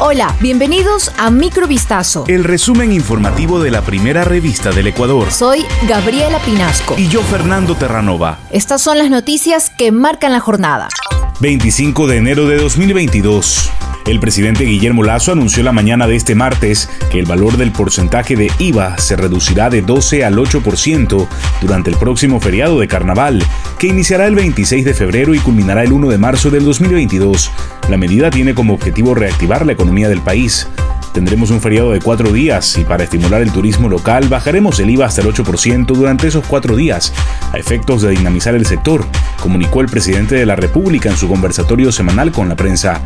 Hola, bienvenidos a Microvistazo. El resumen informativo de la primera revista del Ecuador. Soy Gabriela Pinasco. Y yo, Fernando Terranova. Estas son las noticias que marcan la jornada. 25 de enero de 2022. El presidente Guillermo Lazo anunció la mañana de este martes que el valor del porcentaje de IVA se reducirá de 12 al 8% durante el próximo feriado de carnaval, que iniciará el 26 de febrero y culminará el 1 de marzo del 2022. La medida tiene como objetivo reactivar la economía del país. Tendremos un feriado de cuatro días y para estimular el turismo local bajaremos el IVA hasta el 8% durante esos cuatro días, a efectos de dinamizar el sector, comunicó el presidente de la República en su conversatorio semanal con la prensa.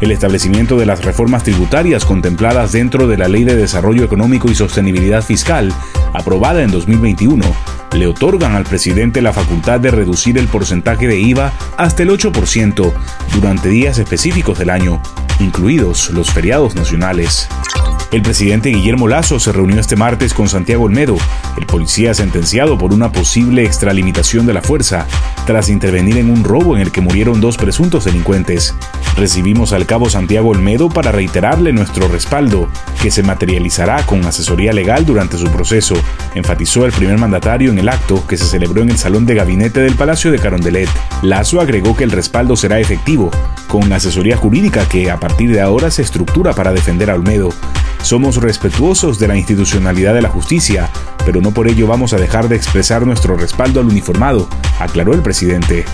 El establecimiento de las reformas tributarias contempladas dentro de la Ley de Desarrollo Económico y Sostenibilidad Fiscal, aprobada en 2021, le otorgan al presidente la facultad de reducir el porcentaje de IVA hasta el 8% durante días específicos del año, incluidos los feriados nacionales. El presidente Guillermo Lazo se reunió este martes con Santiago Olmedo, el policía sentenciado por una posible extralimitación de la fuerza, tras intervenir en un robo en el que murieron dos presuntos delincuentes. Recibimos al cabo Santiago Olmedo para reiterarle nuestro respaldo, que se materializará con asesoría legal durante su proceso, enfatizó el primer mandatario en el acto que se celebró en el Salón de Gabinete del Palacio de Carondelet. Lazo agregó que el respaldo será efectivo, con asesoría jurídica que a partir de ahora se estructura para defender a Olmedo. Somos respetuosos de la institucionalidad de la justicia, pero no por ello vamos a dejar de expresar nuestro respaldo al uniformado, aclaró el presidente.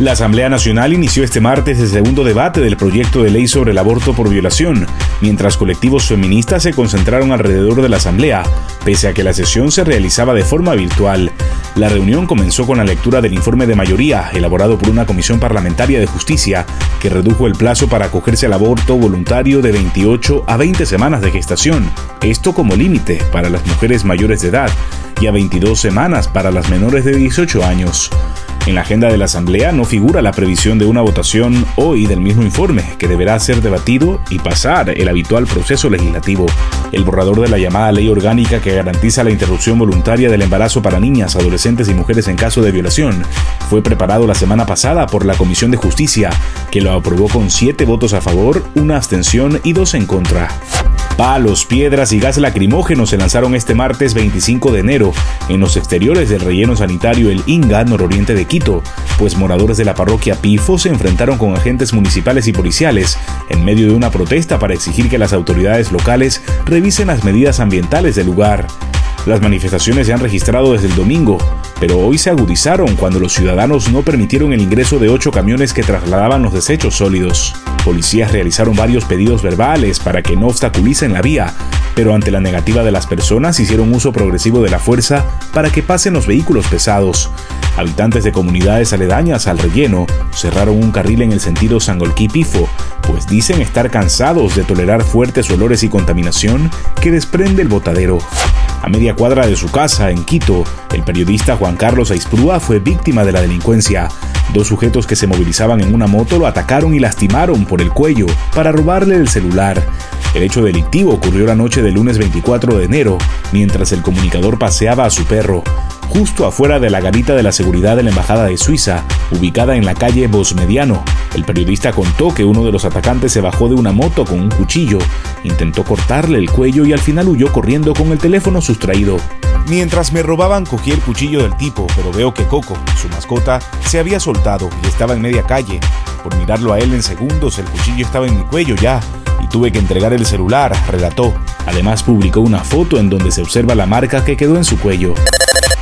La Asamblea Nacional inició este martes el segundo debate del proyecto de ley sobre el aborto por violación, mientras colectivos feministas se concentraron alrededor de la Asamblea, pese a que la sesión se realizaba de forma virtual. La reunión comenzó con la lectura del informe de mayoría, elaborado por una comisión parlamentaria de justicia, que redujo el plazo para acogerse al aborto voluntario de 28 a 20 semanas de gestación, esto como límite para las mujeres mayores de edad, y a 22 semanas para las menores de 18 años. En la agenda de la Asamblea no figura la previsión de una votación hoy del mismo informe, que deberá ser debatido y pasar el habitual proceso legislativo. El borrador de la llamada ley orgánica que garantiza la interrupción voluntaria del embarazo para niñas, adolescentes y mujeres en caso de violación fue preparado la semana pasada por la Comisión de Justicia, que lo aprobó con siete votos a favor, una abstención y dos en contra. Palos, piedras y gas lacrimógeno se lanzaron este martes 25 de enero en los exteriores del relleno sanitario El Inga, nororiente de Quito, pues moradores de la parroquia Pifo se enfrentaron con agentes municipales y policiales en medio de una protesta para exigir que las autoridades locales revisen las medidas ambientales del lugar. Las manifestaciones se han registrado desde el domingo, pero hoy se agudizaron cuando los ciudadanos no permitieron el ingreso de ocho camiones que trasladaban los desechos sólidos. Policías realizaron varios pedidos verbales para que no obstaculicen la vía, pero ante la negativa de las personas hicieron uso progresivo de la fuerza para que pasen los vehículos pesados. Habitantes de comunidades aledañas al relleno cerraron un carril en el sentido Sangolquí-Pifo, dicen estar cansados de tolerar fuertes olores y contaminación que desprende el botadero. A media cuadra de su casa, en Quito, el periodista Juan Carlos Aisprúa fue víctima de la delincuencia. Dos sujetos que se movilizaban en una moto lo atacaron y lastimaron por el cuello para robarle el celular. El hecho delictivo ocurrió la noche del lunes 24 de enero, mientras el comunicador paseaba a su perro justo afuera de la garita de la seguridad de la Embajada de Suiza, ubicada en la calle Bosmediano. El periodista contó que uno de los atacantes se bajó de una moto con un cuchillo, intentó cortarle el cuello y al final huyó corriendo con el teléfono sustraído. Mientras me robaban cogí el cuchillo del tipo, pero veo que Coco, su mascota, se había soltado y estaba en media calle. Por mirarlo a él en segundos, el cuchillo estaba en mi cuello ya, y tuve que entregar el celular, relató. Además publicó una foto en donde se observa la marca que quedó en su cuello.